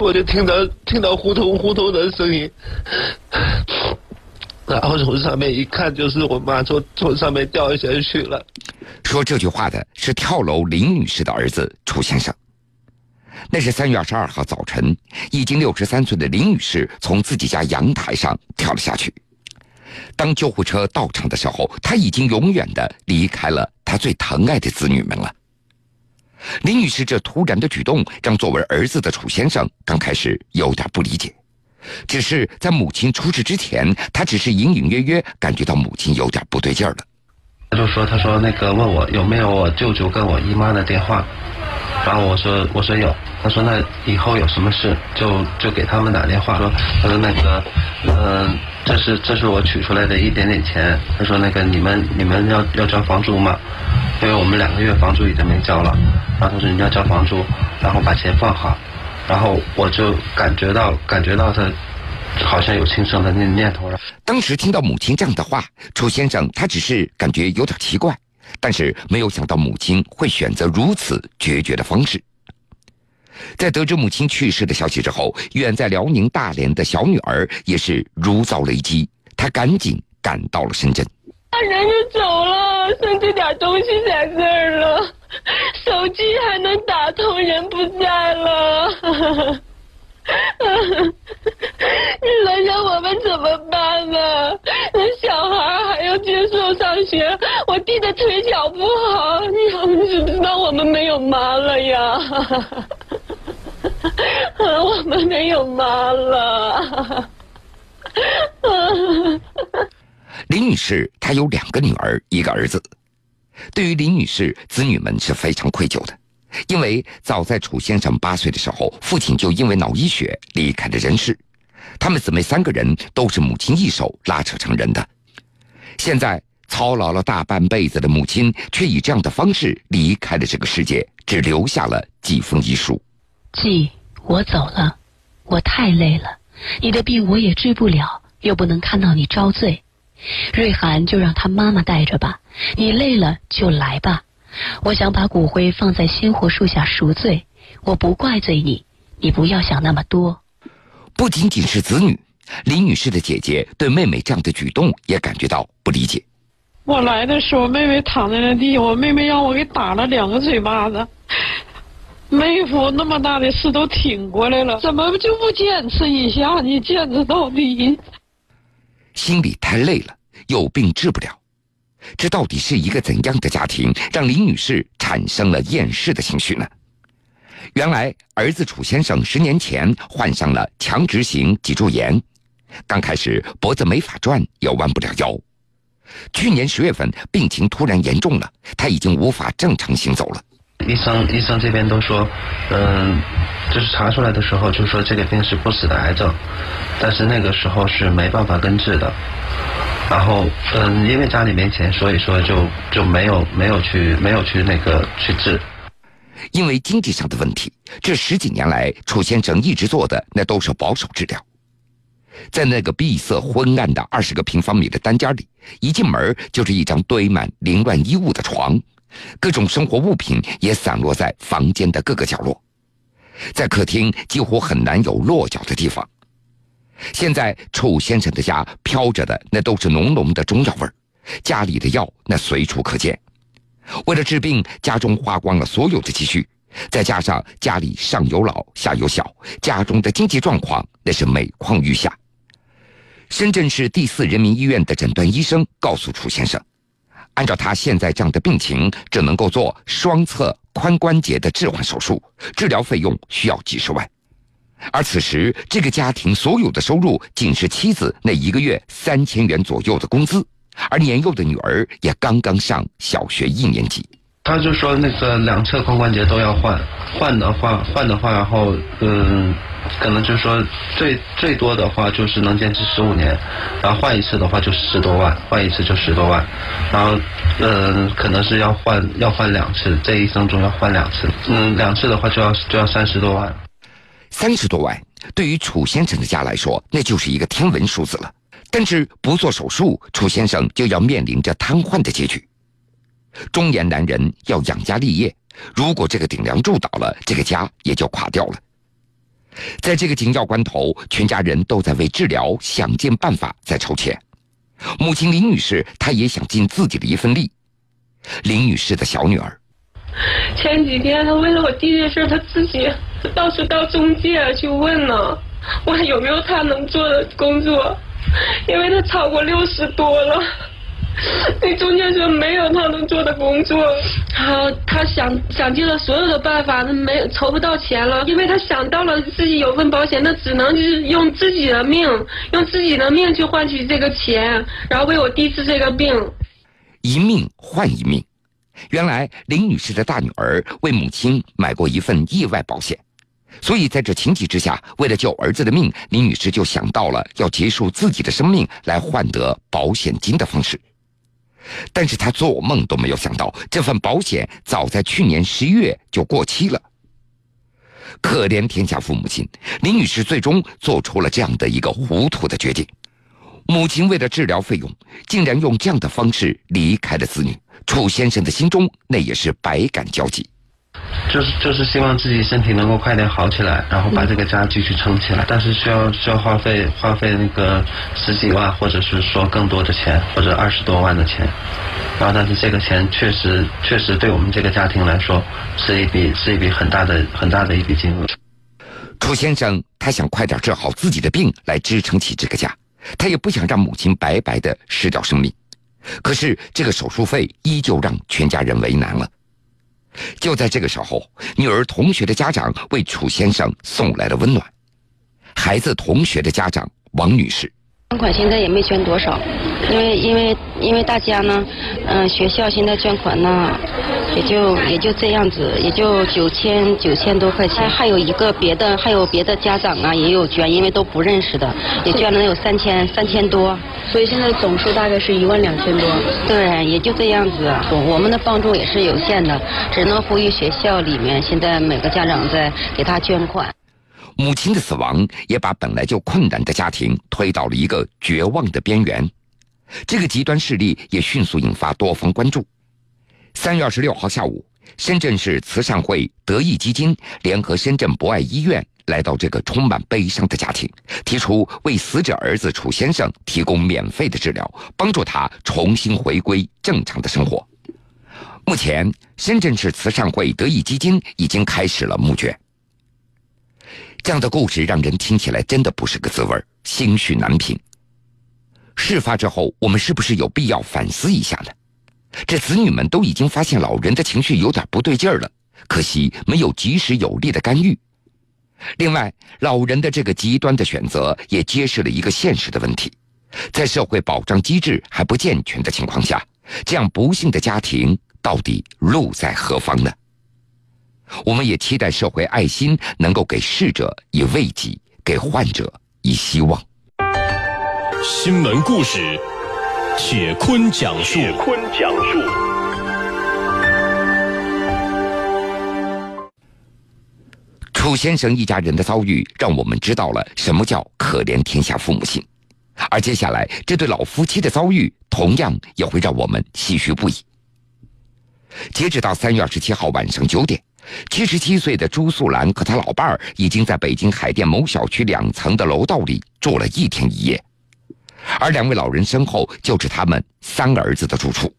我就听到听到呼通呼通的声音，然后从上面一看，就是我妈从从上面掉下去了。说这句话的是跳楼林女士的儿子楚先生。那是三月二十二号早晨，已经六十三岁的林女士从自己家阳台上跳了下去。当救护车到场的时候，她已经永远的离开了她最疼爱的子女们了。林女士这突然的举动，让作为儿子的楚先生刚开始有点不理解。只是在母亲出事之前，他只是隐隐约约感觉到母亲有点不对劲儿了。他就说：“他说那个问我有没有我舅舅跟我姨妈的电话。”然后我说我说有，他说那以后有什么事就就给他们打电话。说他说那个嗯，这是这是我取出来的一点点钱。他说那个你们你们要要交房租吗？因为我们两个月房租已经没交了。然后他说你要交房租，然后把钱放好。然后我就感觉到感觉到他好像有轻生的那念头了。当时听到母亲这样的话，楚先生他只是感觉有点奇怪。但是没有想到母亲会选择如此决绝的方式。在得知母亲去世的消息之后，远在辽宁大连的小女儿也是如遭雷击，她赶紧赶到了深圳。他人就走了，剩这点东西在这儿了，手机还能打通，人不在了。你说让我们怎么办呢？那小孩还要接受上学，我弟的腿脚不好，你知不知道我们没有妈了呀？我们没有妈了。林女士她有两个女儿，一个儿子。对于林女士，子女们是非常愧疚的。因为早在楚先生八岁的时候，父亲就因为脑溢血离开了人世。他们姊妹三个人都是母亲一手拉扯成人的。现在操劳了大半辈子的母亲，却以这样的方式离开了这个世界，只留下了几封遗书。季，我走了，我太累了。你的病我也治不了，又不能看到你遭罪。瑞涵就让他妈妈带着吧，你累了就来吧。我想把骨灰放在鲜活树下赎罪，我不怪罪你，你不要想那么多。不仅仅是子女，林女士的姐姐对妹妹这样的举动也感觉到不理解。我来的时候，妹妹躺在那地，我妹妹让我给打了两个嘴巴子。妹夫那么大的事都挺过来了，怎么就不坚持一下？你坚持到底。心里太累了，有病治不了。这到底是一个怎样的家庭，让林女士产生了厌世的情绪呢？原来，儿子楚先生十年前患上了强直型脊柱炎，刚开始脖子没法转，也弯不了腰。去年十月份，病情突然严重了，他已经无法正常行走了。医生，医生这边都说，嗯，就是查出来的时候就说这个病是不死的癌症，但是那个时候是没办法根治的。然后，嗯，因为家里没钱，所以说就就没有没有去没有去那个去治。因为经济上的问题，这十几年来，楚先生一直做的那都是保守治疗。在那个闭塞昏暗的二十个平方米的单间里，一进门就是一张堆满凌乱衣物的床，各种生活物品也散落在房间的各个角落，在客厅几乎很难有落脚的地方。现在楚先生的家飘着的那都是浓浓的中药味儿，家里的药那随处可见。为了治病，家中花光了所有的积蓄，再加上家里上有老下有小，家中的经济状况那是每况愈下。深圳市第四人民医院的诊断医生告诉楚先生，按照他现在这样的病情，只能够做双侧髋关节的置换手术，治疗费用需要几十万。而此时，这个家庭所有的收入仅是妻子那一个月三千元左右的工资，而年幼的女儿也刚刚上小学一年级。他就说那个两侧髋关节都要换，换的话换的话，然后嗯，可能就是说最最多的话就是能坚持十五年，然后换一次的话就十多万，换一次就十多万，然后嗯，可能是要换要换两次，这一生中要换两次，嗯，两次的话就要就要三十多万。三十多万，对于楚先生的家来说，那就是一个天文数字了。但是不做手术，楚先生就要面临着瘫痪的结局。中年男人要养家立业，如果这个顶梁柱倒了，这个家也就垮掉了。在这个紧要关头，全家人都在为治疗想尽办法在筹钱。母亲林女士，她也想尽自己的一份力。林女士的小女儿，前几天她为了我弟弟的事，她自己到处到中介去问呢，问有没有她能做的工作，因为她超过六十多了。那中介说没有他能做的工作，然后他想想尽了所有的办法，他没筹不到钱了，因为他想到了自己有份保险，那只能就是用自己的命，用自己的命去换取这个钱，然后为我弟治这个病。一命换一命，原来林女士的大女儿为母亲买过一份意外保险，所以在这情急之下，为了救儿子的命，林女士就想到了要结束自己的生命来换得保险金的方式。但是他做梦都没有想到，这份保险早在去年十一月就过期了。可怜天下父母亲，林女士最终做出了这样的一个糊涂的决定。母亲为了治疗费用，竟然用这样的方式离开了子女。楚先生的心中那也是百感交集。就是就是希望自己身体能够快点好起来，然后把这个家继续撑起来。但是需要需要花费花费那个十几万，或者是说更多的钱，或者二十多万的钱。然后但是这个钱确实确实对我们这个家庭来说是一笔是一笔很大的很大的一笔金额。楚先生他想快点治好自己的病来支撑起这个家，他也不想让母亲白白的失掉生命。可是这个手术费依旧让全家人为难了。就在这个时候，女儿同学的家长为楚先生送来了温暖。孩子同学的家长王女士，捐款现在也没捐多少，因为因为因为大家呢，嗯，学校现在捐款呢，也就也就这样子，也就九千九千多块钱。还有一个别的，还有别的家长啊也有捐，因为都不认识的，也捐了有三千三千多。所以现在总数大概是一万两千多。对，也就这样子。我们的帮助也是有限的，只能呼吁学校里面现在每个家长在给他捐款。母亲的死亡也把本来就困难的家庭推到了一个绝望的边缘。这个极端势力也迅速引发多方关注。三月二十六号下午，深圳市慈善会德义基金联合深圳博爱医院。来到这个充满悲伤的家庭，提出为死者儿子楚先生提供免费的治疗，帮助他重新回归正常的生活。目前，深圳市慈善会德义基金已经开始了募捐。这样的故事让人听起来真的不是个滋味心绪难平。事发之后，我们是不是有必要反思一下呢？这子女们都已经发现老人的情绪有点不对劲儿了，可惜没有及时有力的干预。另外，老人的这个极端的选择也揭示了一个现实的问题：在社会保障机制还不健全的情况下，这样不幸的家庭到底路在何方呢？我们也期待社会爱心能够给逝者以慰藉，给患者以希望。新闻故事，铁坤讲述。铁坤讲述。楚先生一家人的遭遇，让我们知道了什么叫可怜天下父母心。而接下来，这对老夫妻的遭遇，同样也会让我们唏嘘不已。截止到三月二十七号晚上九点，七十七岁的朱素兰和他老伴儿已经在北京海淀某小区两层的楼道里住了一天一夜，而两位老人身后就是他们三个儿子的住处。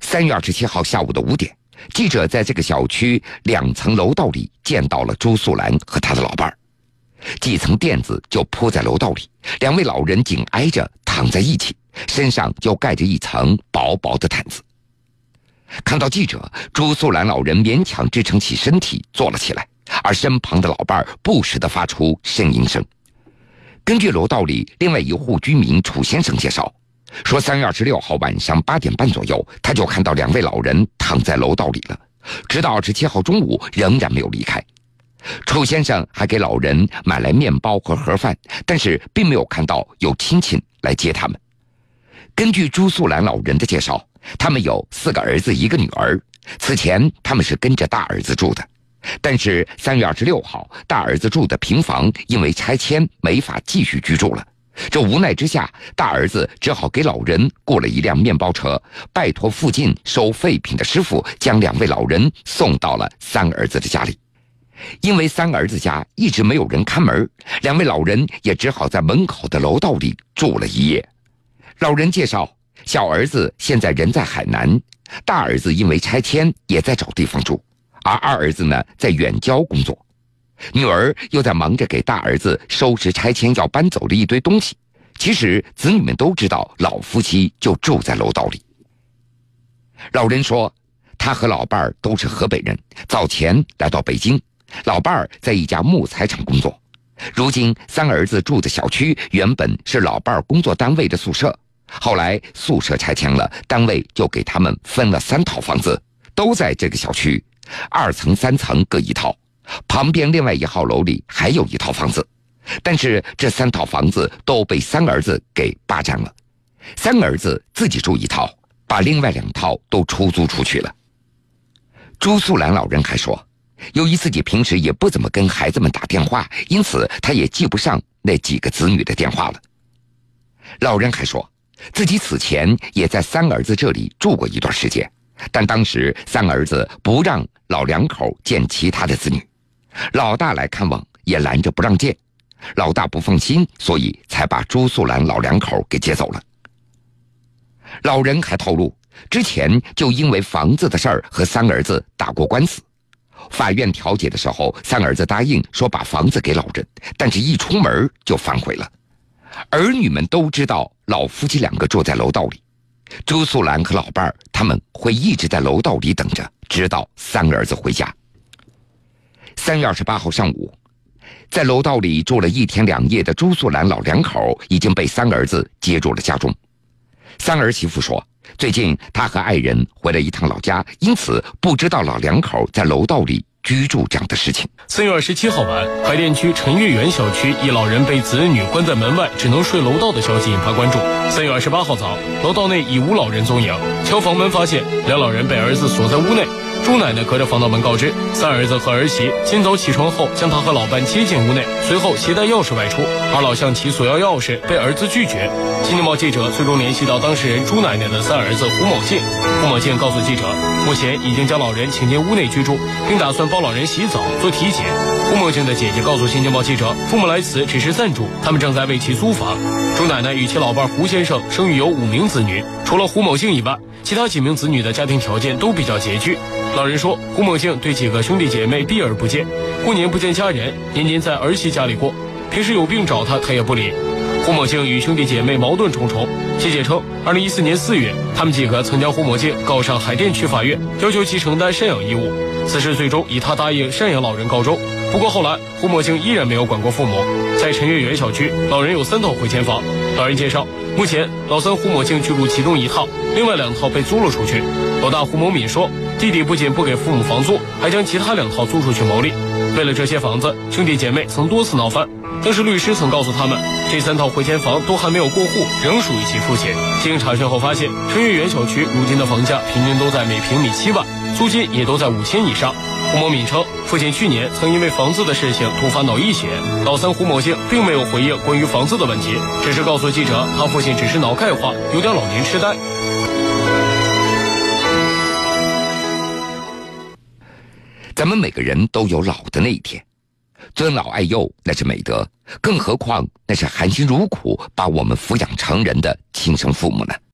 三月二十七号下午的五点。记者在这个小区两层楼道里见到了朱素兰和她的老伴儿，几层垫子就铺在楼道里，两位老人紧挨着躺在一起，身上就盖着一层薄薄的毯子。看到记者，朱素兰老人勉强支撑起身体坐了起来，而身旁的老伴儿不时地发出呻吟声。根据楼道里另外一户居民楚先生介绍。说三月二十六号晚上八点半左右，他就看到两位老人躺在楼道里了，直到二十七号中午仍然没有离开。楚先生还给老人买来面包和盒饭，但是并没有看到有亲戚来接他们。根据朱素兰老人的介绍，他们有四个儿子一个女儿，此前他们是跟着大儿子住的，但是三月二十六号大儿子住的平房因为拆迁没法继续居住了。这无奈之下，大儿子只好给老人雇了一辆面包车，拜托附近收废品的师傅将两位老人送到了三儿子的家里。因为三儿子家一直没有人看门，两位老人也只好在门口的楼道里住了一夜。老人介绍，小儿子现在人在海南，大儿子因为拆迁也在找地方住，而二儿子呢在远郊工作，女儿又在忙着给大儿子收拾拆迁要搬走的一堆东西。其实子女们都知道，老夫妻就住在楼道里。老人说，他和老伴儿都是河北人，早前来到北京。老伴儿在一家木材厂工作，如今三儿子住的小区原本是老伴儿工作单位的宿舍，后来宿舍拆迁了，单位就给他们分了三套房子，都在这个小区，二层、三层各一套，旁边另外一号楼里还有一套房子，但是这三套房子都被三儿子给霸占了，三儿子自己住一套，把另外两套都出租出去了。朱素兰老人还说。由于自己平时也不怎么跟孩子们打电话，因此他也记不上那几个子女的电话了。老人还说，自己此前也在三儿子这里住过一段时间，但当时三儿子不让老两口见其他的子女，老大来看望也拦着不让见，老大不放心，所以才把朱素兰老两口给接走了。老人还透露，之前就因为房子的事儿和三儿子打过官司。法院调解的时候，三儿子答应说把房子给老人，但是一出门就反悔了。儿女们都知道老夫妻两个住在楼道里，朱素兰和老伴儿他们会一直在楼道里等着，直到三儿子回家。三月二十八号上午，在楼道里住了一天两夜的朱素兰老两口已经被三儿子接入了家中。三儿媳妇说。最近他和爱人回了一趟老家，因此不知道老两口在楼道里居住这样的事情。三月二十七号晚，海淀区陈月园小区一老人被子女关在门外，只能睡楼道的消息引发关注。三月二十八号早，楼道内已无老人踪影，敲房门发现两老人被儿子锁在屋内。朱奶奶隔着防盗门告知，三儿子和儿媳今早起床后，将他和老伴接进屋内，随后携带钥匙外出。二老向其索要钥匙，被儿子拒绝。新京报记者最终联系到当事人朱奶奶的三儿子胡某静，胡某静告诉记者，目前已经将老人请进屋内居住，并打算帮老人洗澡、做体检。胡某静的姐姐告诉新京报记者，父母来此只是暂住，他们正在为其租房。朱奶奶与其老伴胡先生生育有五名子女，除了胡某静以外，其他几名子女的家庭条件都比较拮据。老人说，胡某静对几个兄弟姐妹避而不见，过年不见家人，年年在儿媳家里过，平时有病找他，他也不理。胡某静与兄弟姐妹矛盾重重。姐姐称，二零一四年四月，他们几个曾将胡某静告上海淀区法院，要求其承担赡养义务。此事最终以他答应赡养老人告终。不过后来，胡某静依然没有管过父母。在陈月园小区，老人有三套回迁房。老人介绍，目前老三胡某静居住其中一套，另外两套被租了出去。老大胡某敏说。弟弟不仅不给父母房租，还将其他两套租出去牟利。为了这些房子，兄弟姐妹曾多次闹翻。当时律师曾告诉他们，这三套回迁房都还没有过户，仍属于其父亲。经查询后发现，陈月园小区如今的房价平均都在每平米七万，租金也都在五千以上。胡某敏称，父亲去年曾因为房子的事情突发脑溢血，老三胡某静并没有回应关于房子的问题，只是告诉记者，他父亲只是脑钙化，有点老年痴呆。咱们每个人都有老的那一天，尊老爱幼那是美德，更何况那是含辛茹苦把我们抚养成人的亲生父母呢？